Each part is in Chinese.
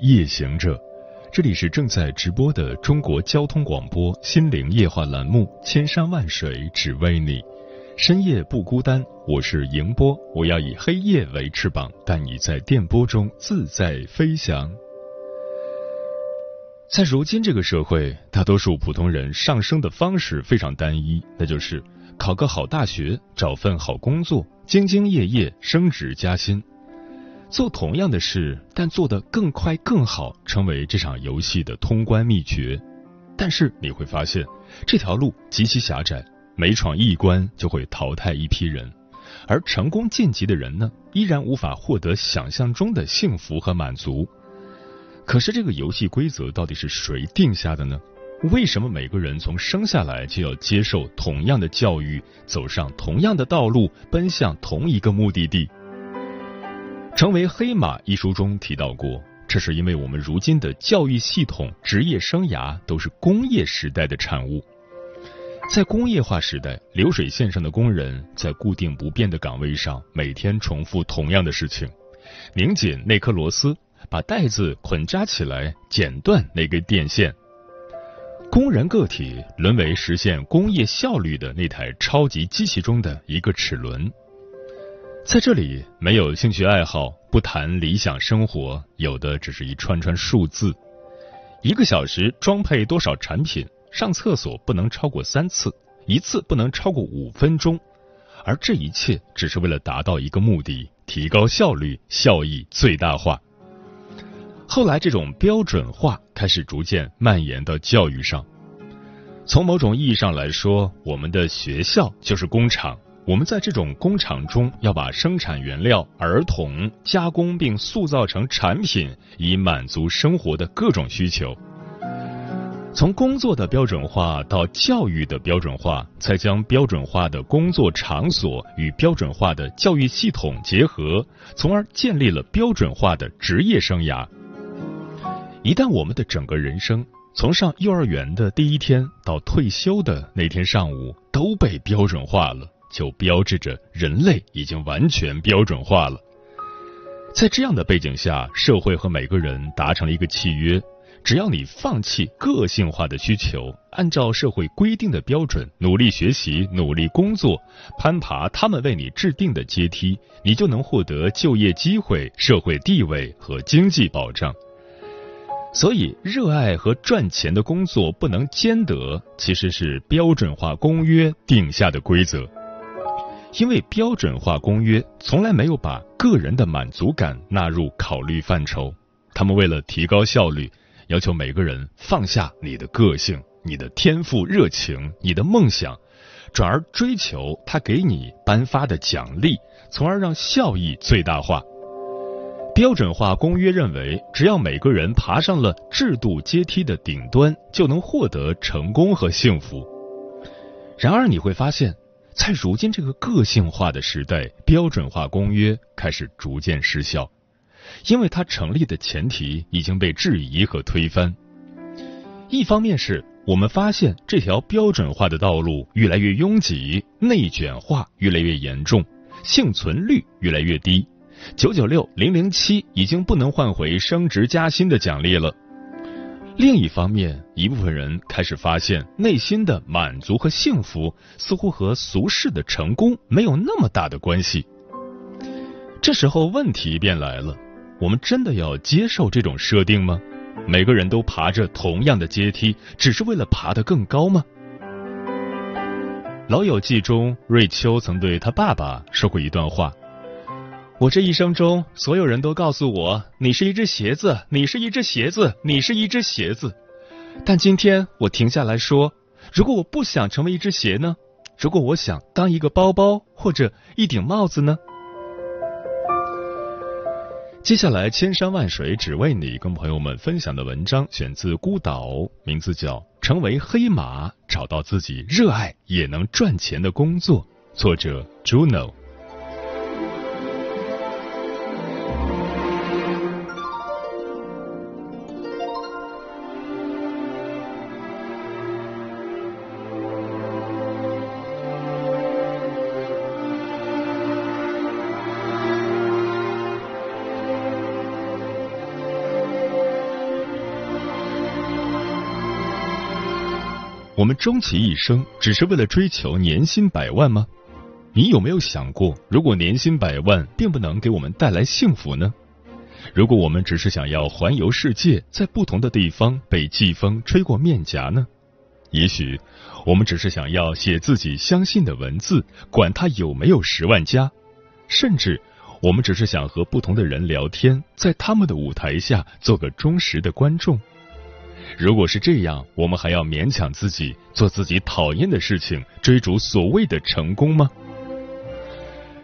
夜行者，这里是正在直播的中国交通广播心灵夜话栏目《千山万水只为你》，深夜不孤单，我是迎波，我要以黑夜为翅膀，带你在电波中自在飞翔。在如今这个社会，大多数普通人上升的方式非常单一，那就是考个好大学，找份好工作，兢兢业业，升职加薪。做同样的事，但做得更快更好，成为这场游戏的通关秘诀。但是你会发现，这条路极其狭窄，每闯一关就会淘汰一批人，而成功晋级的人呢，依然无法获得想象中的幸福和满足。可是这个游戏规则到底是谁定下的呢？为什么每个人从生下来就要接受同样的教育，走上同样的道路，奔向同一个目的地？成为黑马一书中提到过，这是因为我们如今的教育系统、职业生涯都是工业时代的产物。在工业化时代，流水线上的工人在固定不变的岗位上，每天重复同样的事情：拧紧那颗螺丝，把带子捆扎起来，剪断那根电线。工人个体沦为实现工业效率的那台超级机器中的一个齿轮。在这里，没有兴趣爱好，不谈理想生活，有的只是一串串数字。一个小时装配多少产品？上厕所不能超过三次，一次不能超过五分钟。而这一切只是为了达到一个目的：提高效率，效益最大化。后来，这种标准化开始逐渐蔓延到教育上。从某种意义上来说，我们的学校就是工厂。我们在这种工厂中，要把生产原料儿童加工并塑造成产品，以满足生活的各种需求。从工作的标准化到教育的标准化，再将标准化的工作场所与标准化的教育系统结合，从而建立了标准化的职业生涯。一旦我们的整个人生，从上幼儿园的第一天到退休的那天上午，都被标准化了。就标志着人类已经完全标准化了。在这样的背景下，社会和每个人达成了一个契约：只要你放弃个性化的需求，按照社会规定的标准努力学习、努力工作，攀爬他们为你制定的阶梯，你就能获得就业机会、社会地位和经济保障。所以，热爱和赚钱的工作不能兼得，其实是标准化公约定下的规则。因为标准化公约从来没有把个人的满足感纳入考虑范畴，他们为了提高效率，要求每个人放下你的个性、你的天赋、热情、你的梦想，转而追求他给你颁发的奖励，从而让效益最大化。标准化公约认为，只要每个人爬上了制度阶梯的顶端，就能获得成功和幸福。然而，你会发现。在如今这个个性化的时代，标准化公约开始逐渐失效，因为它成立的前提已经被质疑和推翻。一方面是我们发现这条标准化的道路越来越拥挤，内卷化越来越严重，幸存率越来越低，九九六、零零七已经不能换回升职加薪的奖励了。另一方面，一部分人开始发现，内心的满足和幸福似乎和俗世的成功没有那么大的关系。这时候问题便来了：我们真的要接受这种设定吗？每个人都爬着同样的阶梯，只是为了爬得更高吗？《老友记》中，瑞秋曾对他爸爸说过一段话。我这一生中，所有人都告诉我，你是一只鞋子，你是一只鞋子，你是一只鞋子。但今天我停下来说，如果我不想成为一只鞋呢？如果我想当一个包包或者一顶帽子呢？接下来，千山万水只为你，跟朋友们分享的文章选自孤岛，名字叫《成为黑马，找到自己热爱也能赚钱的工作》，作者 Juno。我们终其一生只是为了追求年薪百万吗？你有没有想过，如果年薪百万并不能给我们带来幸福呢？如果我们只是想要环游世界，在不同的地方被季风吹过面颊呢？也许我们只是想要写自己相信的文字，管它有没有十万加；甚至我们只是想和不同的人聊天，在他们的舞台下做个忠实的观众。如果是这样，我们还要勉强自己做自己讨厌的事情，追逐所谓的成功吗？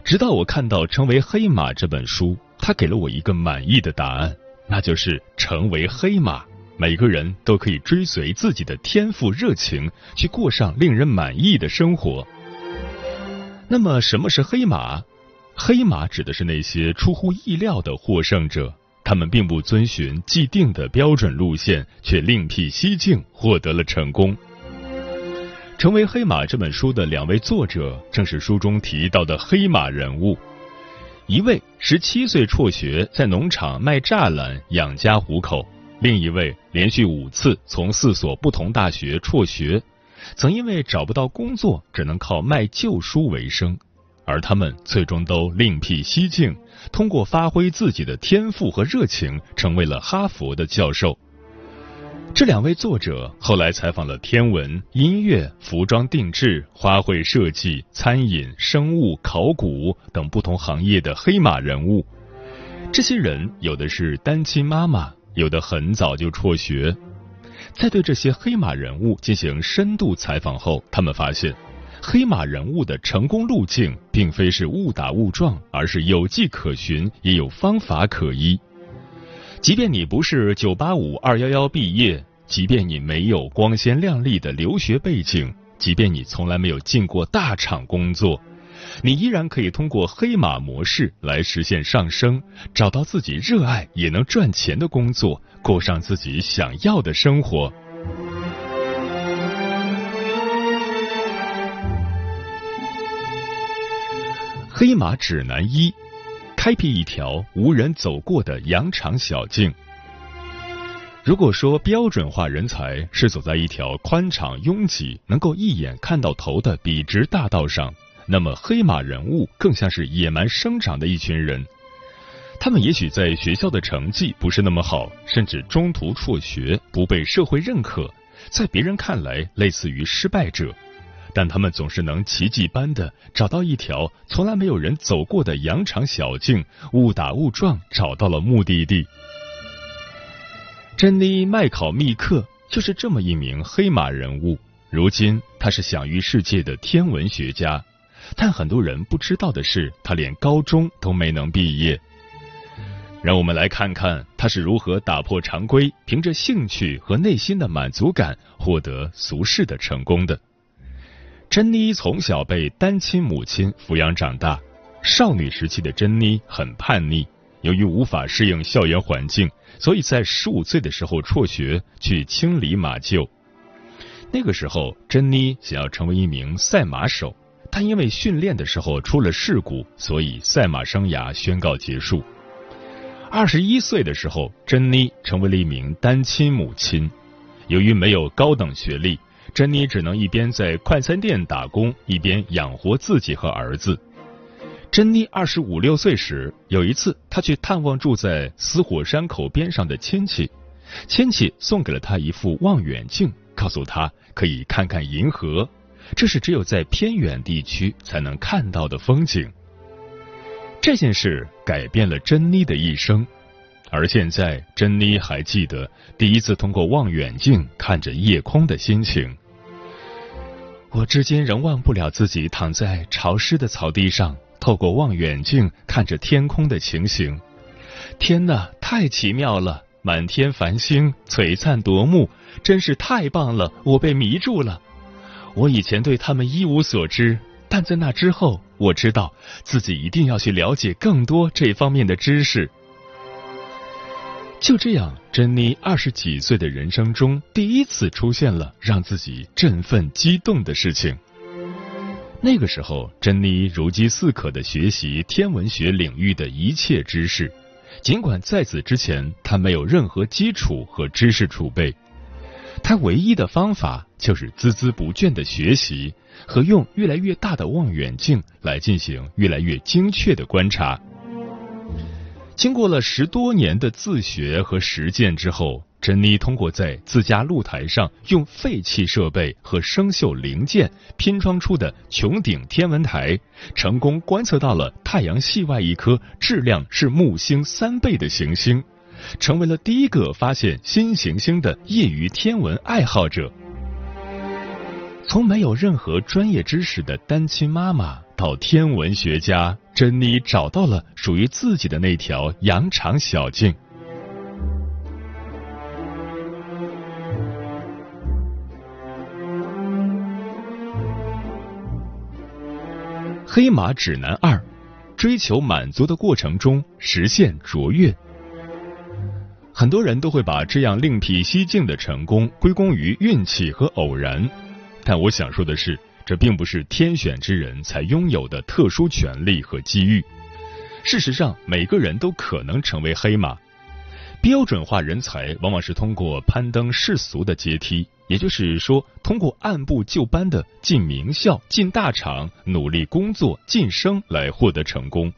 直到我看到《成为黑马》这本书，它给了我一个满意的答案，那就是成为黑马。每个人都可以追随自己的天赋热情，去过上令人满意的生活。那么，什么是黑马？黑马指的是那些出乎意料的获胜者。他们并不遵循既定的标准路线，却另辟蹊径，获得了成功。成为黑马这本书的两位作者，正是书中提到的黑马人物。一位十七岁辍学，在农场卖栅栏养家糊口；另一位连续五次从四所不同大学辍学，曾因为找不到工作，只能靠卖旧书为生。而他们最终都另辟蹊径，通过发挥自己的天赋和热情，成为了哈佛的教授。这两位作者后来采访了天文、音乐、服装定制、花卉设计、餐饮、生物、考古等不同行业的黑马人物。这些人有的是单亲妈妈，有的很早就辍学。在对这些黑马人物进行深度采访后，他们发现。黑马人物的成功路径并非是误打误撞，而是有迹可循，也有方法可依。即便你不是九八五二幺幺毕业，即便你没有光鲜亮丽的留学背景，即便你从来没有进过大厂工作，你依然可以通过黑马模式来实现上升，找到自己热爱也能赚钱的工作，过上自己想要的生活。黑马指南一：开辟一条无人走过的羊肠小径。如果说标准化人才是走在一条宽敞拥挤、能够一眼看到头的笔直大道上，那么黑马人物更像是野蛮生长的一群人。他们也许在学校的成绩不是那么好，甚至中途辍学，不被社会认可，在别人看来类似于失败者。但他们总是能奇迹般的找到一条从来没有人走过的羊肠小径，误打误撞找到了目的地。珍妮·麦考密克就是这么一名黑马人物。如今他是享誉世界的天文学家，但很多人不知道的是，他连高中都没能毕业。让我们来看看他是如何打破常规，凭着兴趣和内心的满足感获得俗世的成功的。珍妮从小被单亲母亲抚养长大，少女时期的珍妮很叛逆，由于无法适应校园环境，所以在十五岁的时候辍学去清理马厩。那个时候，珍妮想要成为一名赛马手，但因为训练的时候出了事故，所以赛马生涯宣告结束。二十一岁的时候，珍妮成为了一名单亲母亲，由于没有高等学历。珍妮只能一边在快餐店打工，一边养活自己和儿子。珍妮二十五六岁时，有一次她去探望住在死火山口边上的亲戚，亲戚送给了她一副望远镜，告诉她可以看看银河，这是只有在偏远地区才能看到的风景。这件事改变了珍妮的一生，而现在珍妮还记得第一次通过望远镜看着夜空的心情。我至今仍忘不了自己躺在潮湿的草地上，透过望远镜看着天空的情形。天哪，太奇妙了！满天繁星，璀璨夺目，真是太棒了！我被迷住了。我以前对他们一无所知，但在那之后，我知道自己一定要去了解更多这方面的知识。就这样，珍妮二十几岁的人生中，第一次出现了让自己振奋激动的事情。那个时候，珍妮如饥似渴的学习天文学领域的一切知识，尽管在此之前她没有任何基础和知识储备。她唯一的方法就是孜孜不倦的学习和用越来越大的望远镜来进行越来越精确的观察。经过了十多年的自学和实践之后。珍妮通过在自家露台上用废弃设备和生锈零件拼装出的穹顶天文台，成功观测到了太阳系外一颗质量是木星三倍的行星，成为了第一个发现新行星的业余天文爱好者。从没有任何专业知识的单亲妈妈到天文学家，珍妮找到了属于自己的那条羊肠小径。黑马指南二：追求满足的过程中实现卓越。很多人都会把这样另辟蹊径的成功归功于运气和偶然，但我想说的是，这并不是天选之人才拥有的特殊权利和机遇。事实上，每个人都可能成为黑马。标准化人才往往是通过攀登世俗的阶梯。也就是说，通过按部就班的进名校、进大厂、努力工作、晋升来获得成功；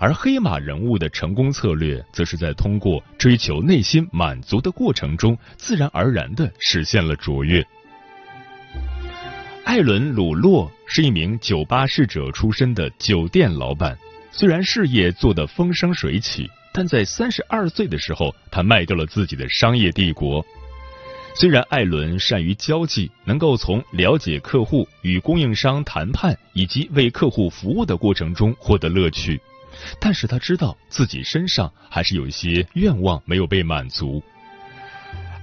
而黑马人物的成功策略，则是在通过追求内心满足的过程中，自然而然的实现了卓越。艾伦·鲁洛是一名酒吧侍者出身的酒店老板，虽然事业做得风生水起，但在三十二岁的时候，他卖掉了自己的商业帝国。虽然艾伦善于交际，能够从了解客户、与供应商谈判以及为客户服务的过程中获得乐趣，但是他知道自己身上还是有一些愿望没有被满足。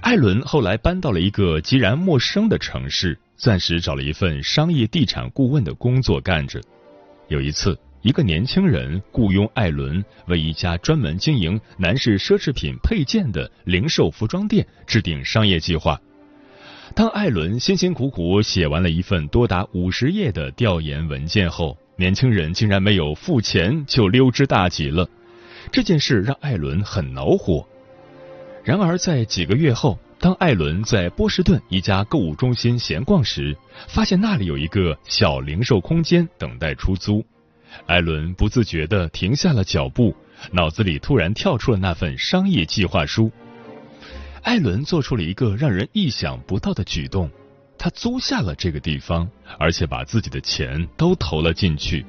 艾伦后来搬到了一个截然陌生的城市，暂时找了一份商业地产顾问的工作干着。有一次。一个年轻人雇佣艾伦为一家专门经营男士奢侈品配件的零售服装店制定商业计划。当艾伦辛辛苦苦写完了一份多达五十页的调研文件后，年轻人竟然没有付钱就溜之大吉了。这件事让艾伦很恼火。然而，在几个月后，当艾伦在波士顿一家购物中心闲逛时，发现那里有一个小零售空间等待出租。艾伦不自觉地停下了脚步，脑子里突然跳出了那份商业计划书。艾伦做出了一个让人意想不到的举动，他租下了这个地方，而且把自己的钱都投了进去。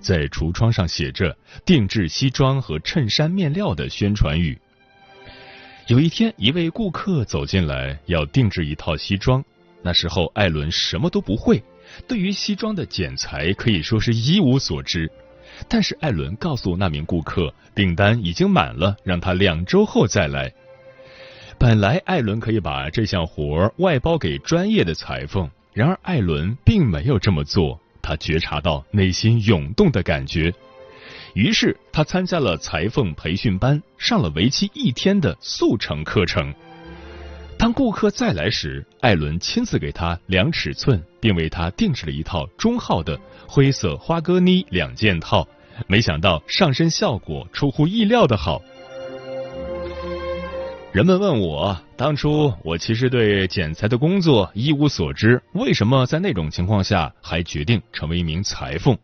在橱窗上写着“定制西装和衬衫面料”的宣传语。有一天，一位顾客走进来要定制一套西装，那时候艾伦什么都不会。对于西装的剪裁可以说是一无所知，但是艾伦告诉那名顾客，订单已经满了，让他两周后再来。本来艾伦可以把这项活外包给专业的裁缝，然而艾伦并没有这么做，他觉察到内心涌动的感觉，于是他参加了裁缝培训班，上了为期一天的速成课程。当顾客再来时，艾伦亲自给他量尺寸，并为他定制了一套中号的灰色花格呢两件套。没想到上身效果出乎意料的好。人们问我，当初我其实对剪裁的工作一无所知，为什么在那种情况下还决定成为一名裁缝？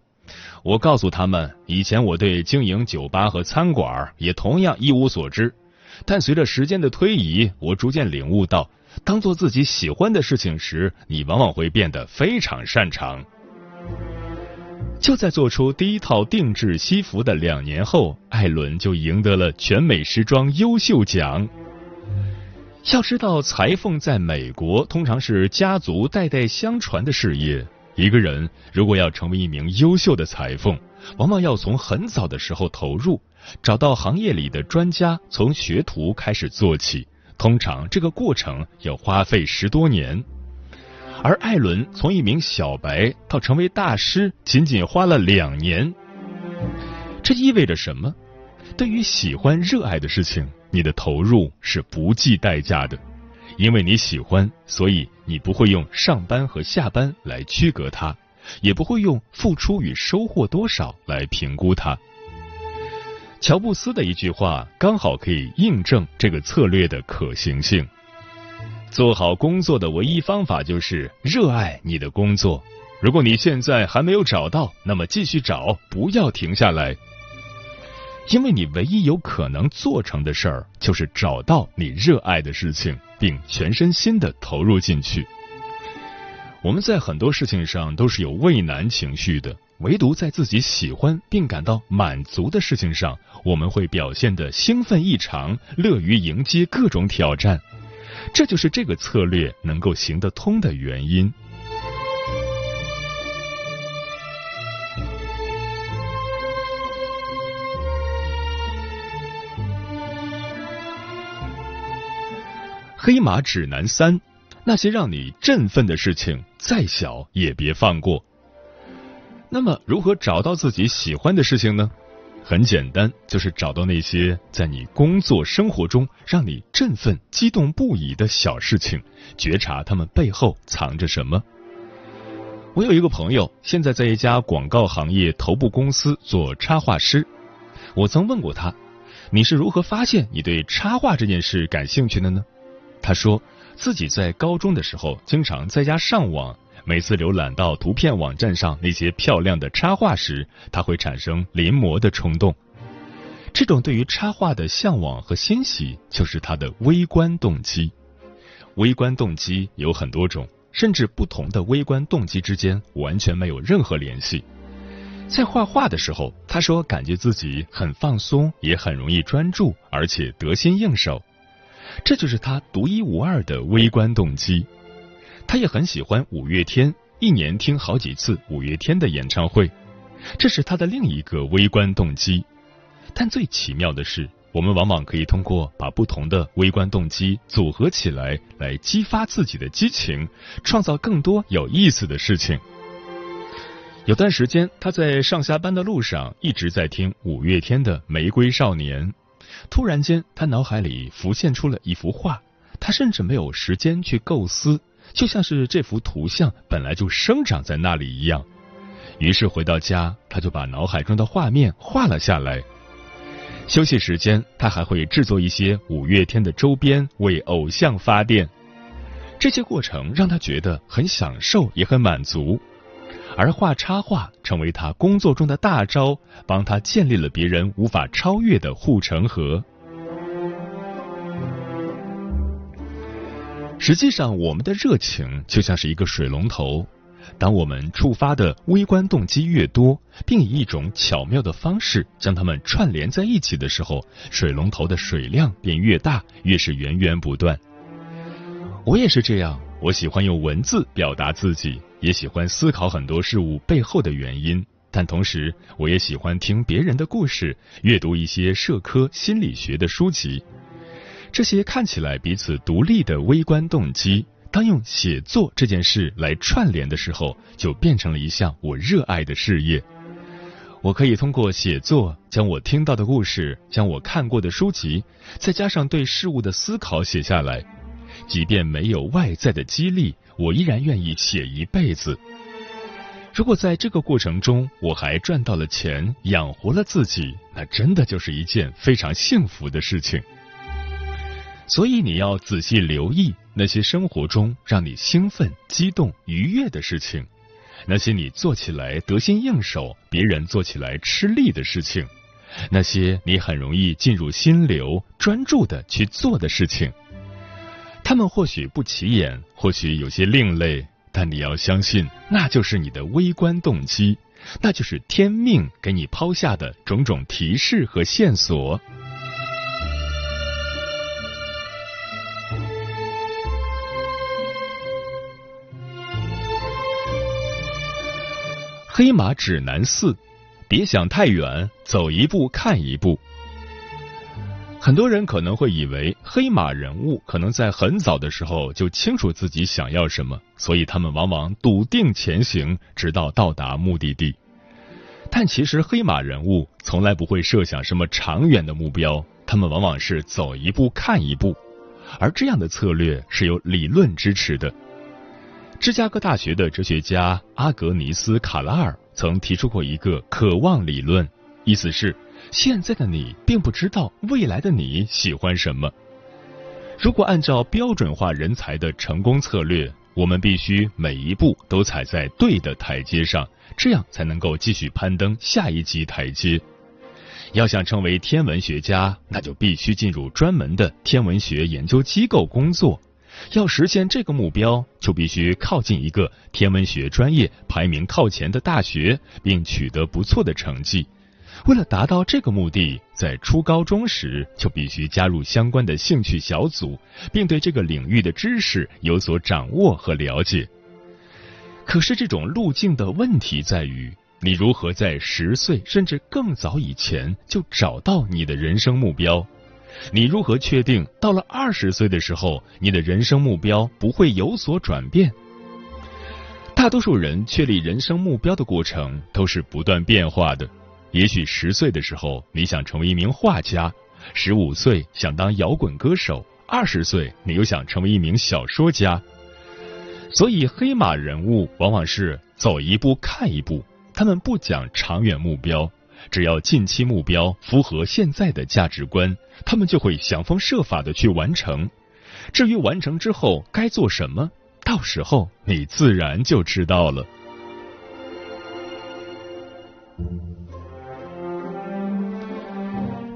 我告诉他们，以前我对经营酒吧和餐馆也同样一无所知。但随着时间的推移，我逐渐领悟到，当做自己喜欢的事情时，你往往会变得非常擅长。就在做出第一套定制西服的两年后，艾伦就赢得了全美时装优秀奖。要知道，裁缝在美国通常是家族代代相传的事业。一个人如果要成为一名优秀的裁缝，往往要从很早的时候投入，找到行业里的专家，从学徒开始做起，通常这个过程要花费十多年。而艾伦从一名小白到成为大师，仅仅花了两年。这意味着什么？对于喜欢、热爱的事情，你的投入是不计代价的，因为你喜欢，所以你不会用上班和下班来区隔它，也不会用付出与收获多少来评估它。乔布斯的一句话刚好可以印证这个策略的可行性：做好工作的唯一方法就是热爱你的工作。如果你现在还没有找到，那么继续找，不要停下来。因为你唯一有可能做成的事儿，就是找到你热爱的事情，并全身心的投入进去。我们在很多事情上都是有畏难情绪的，唯独在自己喜欢并感到满足的事情上，我们会表现的兴奋异常，乐于迎接各种挑战。这就是这个策略能够行得通的原因。黑马指南三：那些让你振奋的事情，再小也别放过。那么，如何找到自己喜欢的事情呢？很简单，就是找到那些在你工作生活中让你振奋、激动不已的小事情，觉察他们背后藏着什么。我有一个朋友，现在在一家广告行业头部公司做插画师。我曾问过他：“你是如何发现你对插画这件事感兴趣的呢？”他说自己在高中的时候经常在家上网，每次浏览到图片网站上那些漂亮的插画时，他会产生临摹的冲动。这种对于插画的向往和欣喜，就是他的微观动机。微观动机有很多种，甚至不同的微观动机之间完全没有任何联系。在画画的时候，他说感觉自己很放松，也很容易专注，而且得心应手。这就是他独一无二的微观动机。他也很喜欢五月天，一年听好几次五月天的演唱会，这是他的另一个微观动机。但最奇妙的是，我们往往可以通过把不同的微观动机组合起来，来激发自己的激情，创造更多有意思的事情。有段时间，他在上下班的路上一直在听五月天的《玫瑰少年》。突然间，他脑海里浮现出了一幅画，他甚至没有时间去构思，就像是这幅图像本来就生长在那里一样。于是回到家，他就把脑海中的画面画了下来。休息时间，他还会制作一些五月天的周边，为偶像发电。这些过程让他觉得很享受，也很满足。而画插画成为他工作中的大招，帮他建立了别人无法超越的护城河。实际上，我们的热情就像是一个水龙头，当我们触发的微观动机越多，并以一种巧妙的方式将它们串联在一起的时候，水龙头的水量便越大，越是源源不断。我也是这样，我喜欢用文字表达自己。也喜欢思考很多事物背后的原因，但同时我也喜欢听别人的故事，阅读一些社科心理学的书籍。这些看起来彼此独立的微观动机，当用写作这件事来串联的时候，就变成了一项我热爱的事业。我可以通过写作，将我听到的故事，将我看过的书籍，再加上对事物的思考写下来，即便没有外在的激励。我依然愿意写一辈子。如果在这个过程中我还赚到了钱，养活了自己，那真的就是一件非常幸福的事情。所以你要仔细留意那些生活中让你兴奋、激动、愉悦的事情，那些你做起来得心应手、别人做起来吃力的事情，那些你很容易进入心流、专注的去做的事情。他们或许不起眼，或许有些另类，但你要相信，那就是你的微观动机，那就是天命给你抛下的种种提示和线索。黑马指南四：别想太远，走一步看一步。很多人可能会以为黑马人物可能在很早的时候就清楚自己想要什么，所以他们往往笃定前行，直到到达目的地。但其实黑马人物从来不会设想什么长远的目标，他们往往是走一步看一步，而这样的策略是有理论支持的。芝加哥大学的哲学家阿格尼斯·卡拉尔曾提出过一个渴望理论，意思是。现在的你并不知道未来的你喜欢什么。如果按照标准化人才的成功策略，我们必须每一步都踩在对的台阶上，这样才能够继续攀登下一级台阶。要想成为天文学家，那就必须进入专门的天文学研究机构工作。要实现这个目标，就必须靠近一个天文学专业排名靠前的大学，并取得不错的成绩。为了达到这个目的，在初高中时就必须加入相关的兴趣小组，并对这个领域的知识有所掌握和了解。可是，这种路径的问题在于，你如何在十岁甚至更早以前就找到你的人生目标？你如何确定到了二十岁的时候，你的人生目标不会有所转变？大多数人确立人生目标的过程都是不断变化的。也许十岁的时候你想成为一名画家，十五岁想当摇滚歌手，二十岁你又想成为一名小说家。所以黑马人物往往是走一步看一步，他们不讲长远目标，只要近期目标符合现在的价值观，他们就会想方设法的去完成。至于完成之后该做什么，到时候你自然就知道了。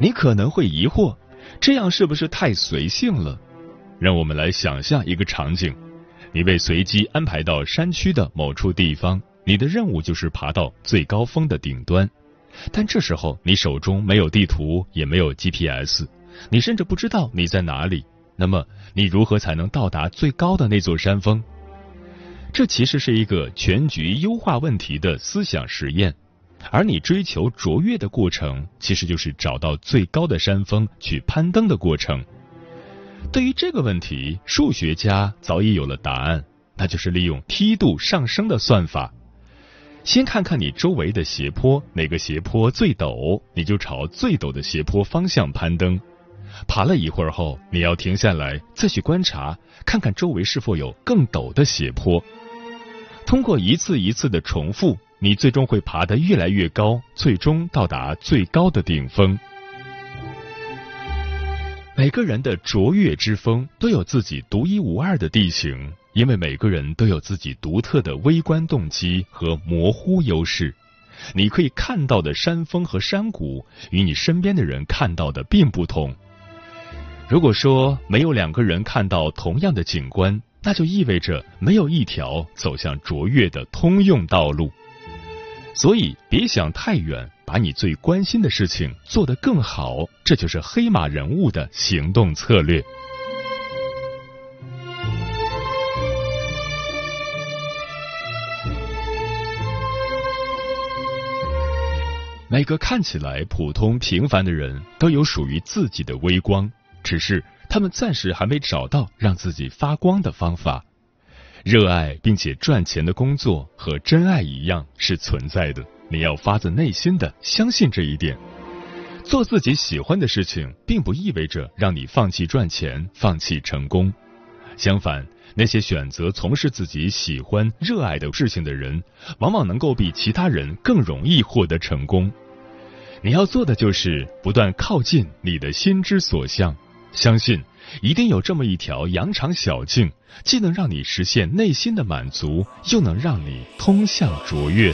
你可能会疑惑，这样是不是太随性了？让我们来想象一个场景：你被随机安排到山区的某处地方，你的任务就是爬到最高峰的顶端。但这时候你手中没有地图，也没有 GPS，你甚至不知道你在哪里。那么你如何才能到达最高的那座山峰？这其实是一个全局优化问题的思想实验。而你追求卓越的过程，其实就是找到最高的山峰去攀登的过程。对于这个问题，数学家早已有了答案，那就是利用梯度上升的算法。先看看你周围的斜坡，哪个斜坡最陡，你就朝最陡的斜坡方向攀登。爬了一会儿后，你要停下来，再去观察，看看周围是否有更陡的斜坡。通过一次一次的重复。你最终会爬得越来越高，最终到达最高的顶峰。每个人的卓越之峰都有自己独一无二的地形，因为每个人都有自己独特的微观动机和模糊优势。你可以看到的山峰和山谷，与你身边的人看到的并不同。如果说没有两个人看到同样的景观，那就意味着没有一条走向卓越的通用道路。所以别想太远，把你最关心的事情做得更好，这就是黑马人物的行动策略。每个看起来普通平凡的人都有属于自己的微光，只是他们暂时还没找到让自己发光的方法。热爱并且赚钱的工作和真爱一样是存在的，你要发自内心的相信这一点。做自己喜欢的事情，并不意味着让你放弃赚钱、放弃成功。相反，那些选择从事自己喜欢、热爱的事情的人，往往能够比其他人更容易获得成功。你要做的就是不断靠近你的心之所向，相信。一定有这么一条羊肠小径，既能让你实现内心的满足，又能让你通向卓越。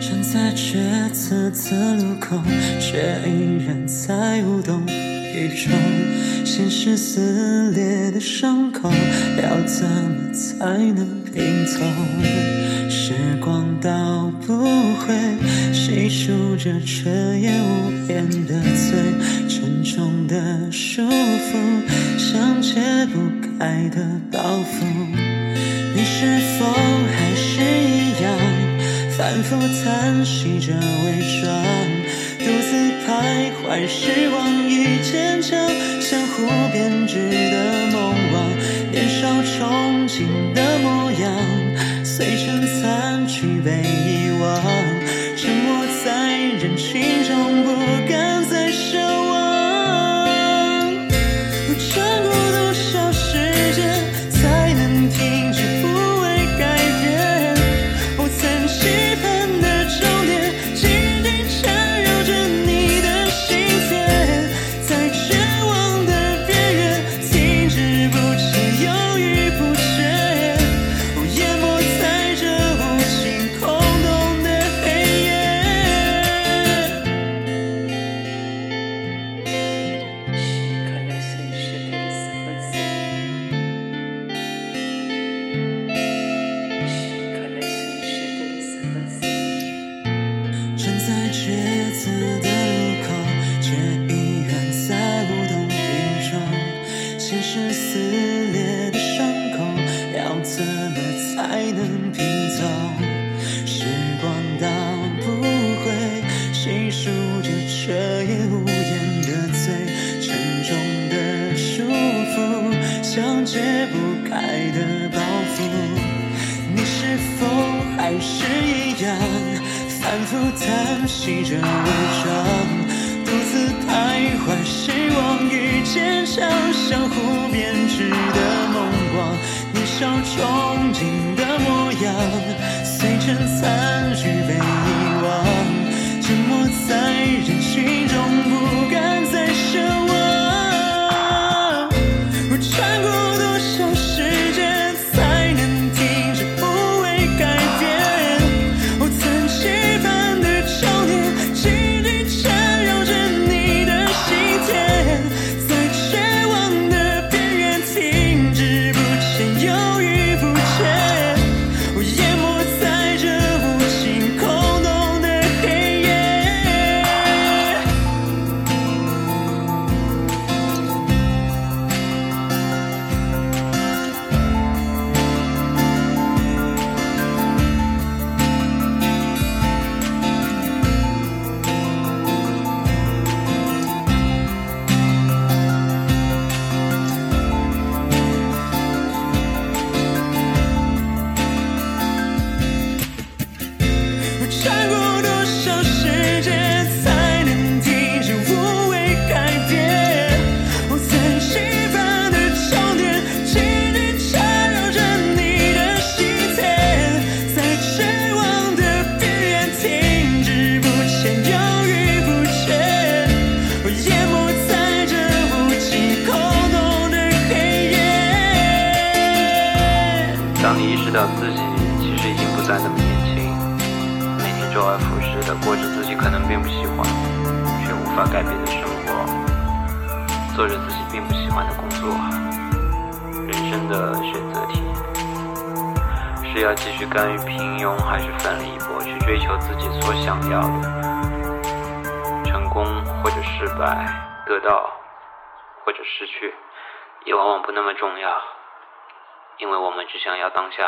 站在抉择的路口，却依然在无动于衷。现实撕裂的伤口，要怎么才能拼凑？时光倒不回，细数着彻夜无言的醉，沉重的束缚，像解不开的包袱。你是否还是一样，反复叹息着伪装？独自徘徊，失望与坚强，相互编织的梦网。年少憧憬的模样，随尘散去，被遗忘。不再那么年轻每天周而复始的过着自己可能并不喜欢却无法改变的生活做着自己并不喜欢的工作人生的选择题是要继续甘于平庸还是奋力一搏去追求自己所想要的成功或者失败得到或者失去也往往不那么重要因为我们只想要当下